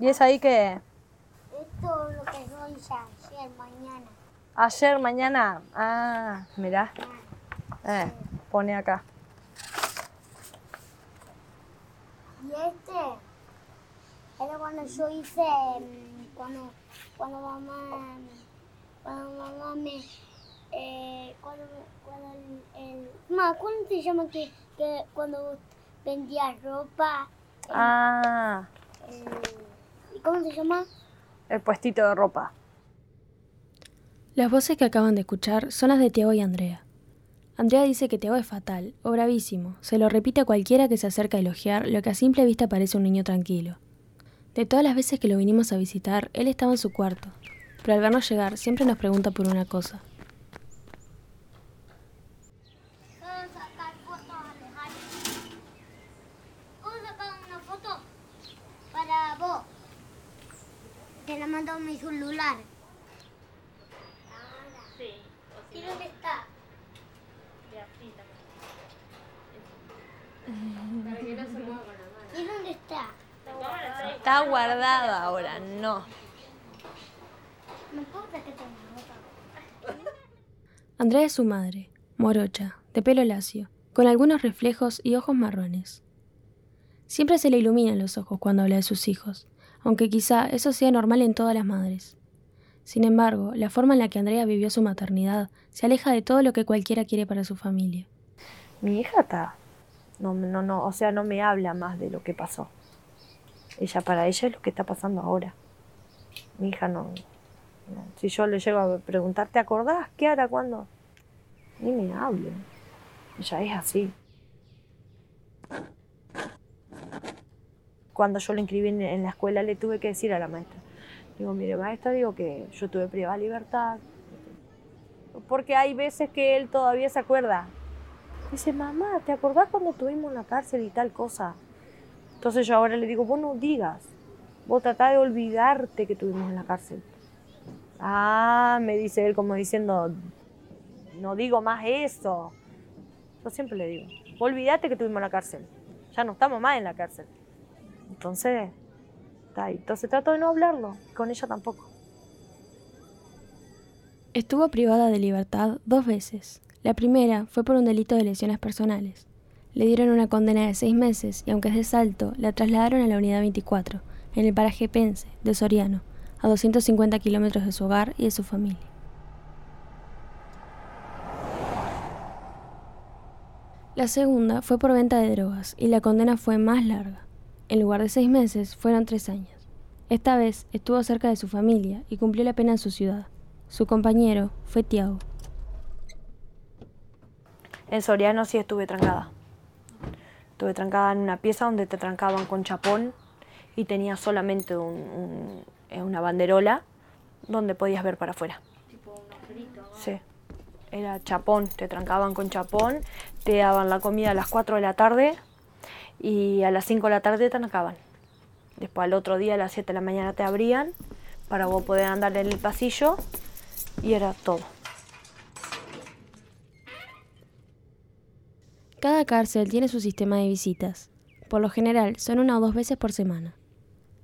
¿Y es ahí que Esto es lo que soy ayer, mañana. ayer, mañana? Ah, mirá. Eh, pone acá. Y este era cuando yo hice, mm, cuando, cuando mamá, cuando mamá me, eh, cuando, cuando el, el- ma, ¿cómo se llama que, que cuando vendía ropa? Ah, eh, ¿y ¿Cómo se llama? el puestito de ropa. Las voces que acaban de escuchar son las de Tiago y Andrea. Andrea dice que Tiago es fatal o bravísimo, se lo repite a cualquiera que se acerca a elogiar lo que a simple vista parece un niño tranquilo. De todas las veces que lo vinimos a visitar, él estaba en su cuarto, pero al vernos llegar siempre nos pregunta por una cosa. ¿Puedo sacar fotos, Alejandro? ¿Puedo sacar una foto para vos? Te la mando a mi celular. ¿Y dónde está? ¿Y dónde está? Está guardada ahora, no. No importa que tenga otra. Andrea es su madre, morocha, de pelo lacio, con algunos reflejos y ojos marrones. Siempre se le iluminan los ojos cuando habla de sus hijos, aunque quizá eso sea normal en todas las madres. Sin embargo, la forma en la que Andrea vivió su maternidad se aleja de todo lo que cualquiera quiere para su familia. Mi hija está. No, no, no, o sea, no me habla más de lo que pasó. Ella, para ella es lo que está pasando ahora. Mi hija no. Si yo le llego a preguntar, ¿te acordás? ¿Qué hará cuándo? Ni me hable. Ella es así. Cuando yo lo inscribí en, en la escuela, le tuve que decir a la maestra. Digo, mire, maestra, digo que yo tuve privada libertad. Porque hay veces que él todavía se acuerda. Dice, mamá, ¿te acordás cuando estuvimos en la cárcel y tal cosa? Entonces yo ahora le digo, vos no digas, vos tratá de olvidarte que estuvimos en la cárcel. Ah, me dice él como diciendo, no digo más eso. Yo siempre le digo, vos olvidate que estuvimos en la cárcel. Ya no estamos más en la cárcel. Entonces, está ahí. Entonces trato de no hablarlo, con ella tampoco. Estuvo privada de libertad dos veces. La primera fue por un delito de lesiones personales. Le dieron una condena de seis meses y aunque es de Salto, la trasladaron a la unidad 24, en el paraje Pense, de Soriano, a 250 kilómetros de su hogar y de su familia. La segunda fue por venta de drogas y la condena fue más larga. En lugar de seis meses, fueron tres años. Esta vez estuvo cerca de su familia y cumplió la pena en su ciudad. Su compañero fue Tiago. En Soriano sí estuve trancada. Estuve trancada en una pieza donde te trancaban con chapón y tenía solamente un- un- eh, una banderola donde podías ver para afuera. Sí. Era chapón, te trancaban con chapón, te daban la comida a las 4 de la tarde y a las 5 de la tarde te trancaban. Después al otro día a las 7 de la mañana te abrían para vos poder andar en el pasillo y era todo. Cada cárcel tiene su sistema de visitas. Por lo general son una o dos veces por semana.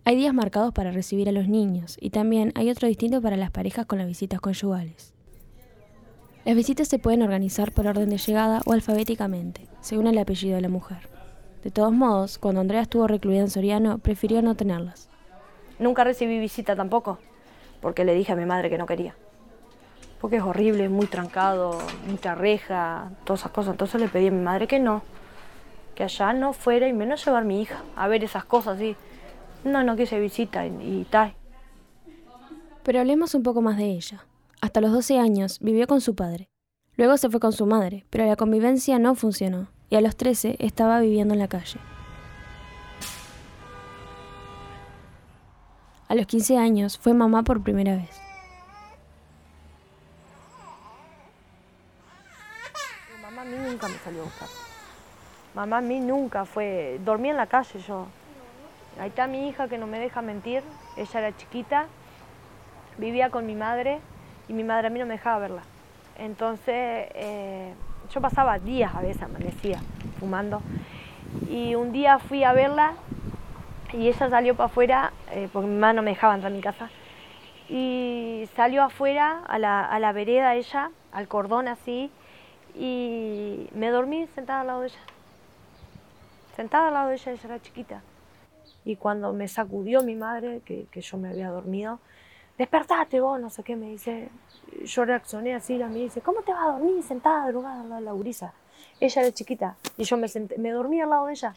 Hay días marcados para recibir a los niños y también hay otro distinto para las parejas con las visitas conyugales. Las visitas se pueden organizar por orden de llegada o alfabéticamente, según el apellido de la mujer. De todos modos, cuando Andrea estuvo recluida en Soriano, prefirió no tenerlas. Nunca recibí visita tampoco, porque le dije a mi madre que no quería. Porque es horrible, es muy trancado, mucha reja, todas esas cosas. Entonces le pedí a mi madre que no, que allá no fuera y menos llevar a mi hija a ver esas cosas así. No, no quise visita y, y tal. Pero hablemos un poco más de ella. Hasta los 12 años vivió con su padre. Luego se fue con su madre, pero la convivencia no funcionó y a los 13 estaba viviendo en la calle. A los 15 años fue mamá por primera vez. Mamá a mí nunca me salió a buscar. Mamá a mí nunca fue. Dormí en la calle yo. Ahí está mi hija que no me deja mentir. Ella era chiquita, vivía con mi madre y mi madre a mí no me dejaba verla. Entonces eh, yo pasaba días a veces, amanecía fumando. Y un día fui a verla y ella salió para afuera, eh, porque mi mamá no me dejaba entrar en mi casa, y salió afuera a la, a la vereda ella, al cordón así, y me dormí sentada al lado de ella. Sentada al lado de ella, ella era chiquita. Y cuando me sacudió mi madre, que, que yo me había dormido, despertate vos, no sé qué, me dice. Yo reaccioné así, la y dice, ¿cómo te vas a dormir sentada drogada al lado de la gurisa? Ella era chiquita y yo me, senté, me dormí al lado de ella.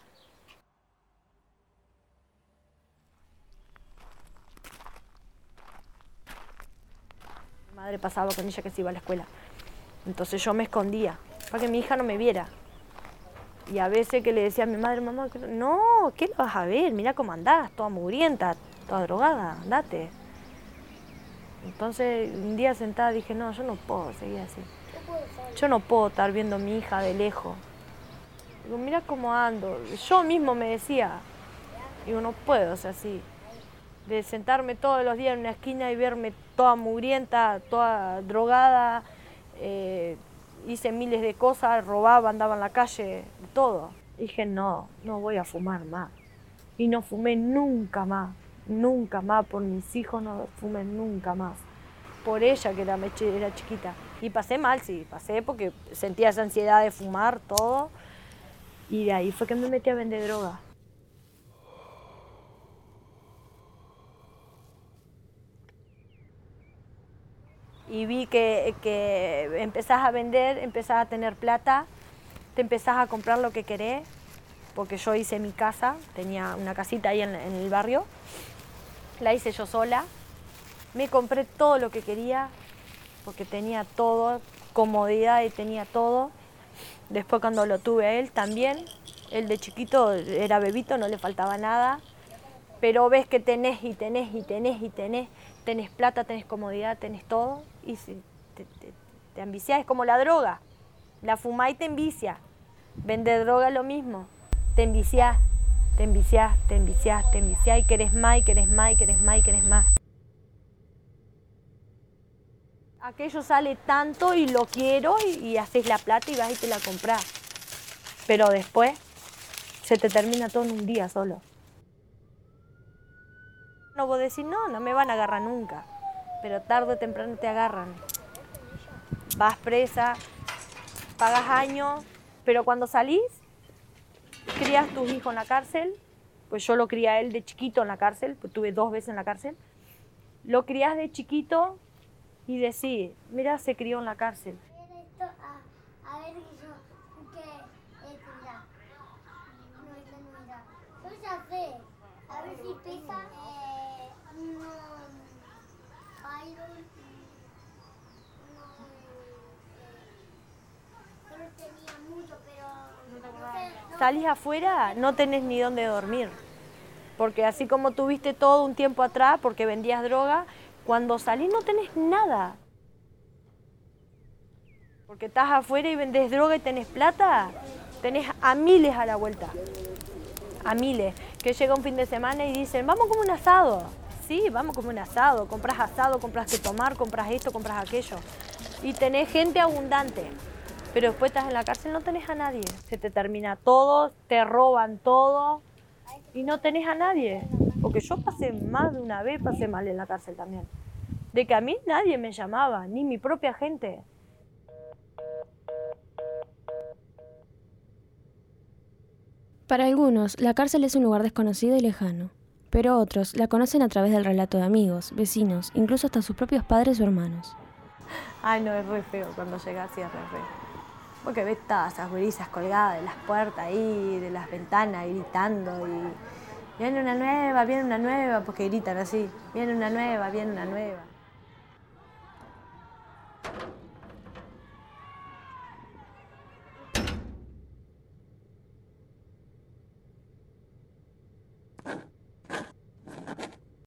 Mi madre pasaba con ella que se iba a la escuela. Entonces yo me escondía para que mi hija no me viera. Y a veces que le decía a mi madre, mamá, no, ¿qué lo vas a ver? Mira cómo andás, toda mugrienta, toda drogada, andate. Entonces un día sentada dije, no, yo no puedo seguir así. Yo no puedo estar viendo a mi hija de lejos. Digo, mira cómo ando. Yo mismo me decía, digo, no puedo ser así. De sentarme todos los días en una esquina y verme toda mugrienta, toda drogada, eh, hice miles de cosas, robaba, andaba en la calle, todo. Dije, no, no voy a fumar más. Y no fumé nunca más, nunca más, por mis hijos no fumé nunca más. Por ella que era, chiquita. Y pasé mal, sí, pasé porque sentía esa ansiedad de fumar, todo. Y de ahí fue que me metí a vender droga. y vi que, que, empezás a vender, empezás a tener plata, te empezás a comprar lo que querés, porque yo hice mi casa, tenía una casita ahí en, el barrio, la hice yo sola, me compré todo lo que quería, porque tenía todo, comodidad y tenía todo. Después cuando lo tuve a él también, él de chiquito era bebito, no le faltaba nada, pero ves que tenés y tenés y tenés y tenés, tenés plata, tenés comodidad, tenés todo, y si te, te, ambicias, es como la droga. La fumá y te envicia. Vender droga lo mismo. Te enviciás, te enviciás, te enviciás, te enviciás y querés más y querés más y querés más querés más. Aquello sale tanto y lo quiero y, y haces la plata y vas y te la compras. Pero después se te termina todo en un día solo. No vos decís, no, no me van a agarrar nunca pero tarde o temprano te agarran. Vas presa, pagas años, pero cuando salís, crías tus hijos en la cárcel, pues yo lo crié a él de chiquito en la cárcel, pues tuve dos veces en la cárcel, lo crías de chiquito y decís, mira, se crió en la cárcel. A ver, yo, que, eh, mira, no, esta no era. Yo ya sé, a ver si pesa, eh, no, Iron, no, eh, solo tenía mucho, pero no sé, no, Salís afuera, no tenés ni dónde dormir. Porque así como tuviste todo un tiempo atrás porque vendías droga, cuando salís no tenés nada. Porque estás afuera y vendés droga y tenés plata, tenés a miles a la vuelta. A miles. Que llega un fin de semana y dicen, vamos como un asado. Sí, vamos como un asado. Compras asado, compras que tomar, compras esto, compras aquello. Y tenés gente abundante. Pero después estás en la cárcel, no tenés a nadie. Se te termina todo, te roban todo y no tenés a nadie. Porque yo pasé más de una vez, pasé mal en la cárcel también. De que a mí nadie me llamaba, ni mi propia gente. Para algunos, la cárcel es un lugar desconocido y lejano, pero otros la conocen a través del relato de amigos, vecinos, incluso hasta sus propios padres o hermanos. Ay, no, es re feo cuando llegas y es re feo. Porque ves todas esas gurisas colgadas de las puertas ahí, de las ventanas, gritando y... Viene una nueva, viene una nueva, porque gritan así. Viene una nueva, viene una nueva.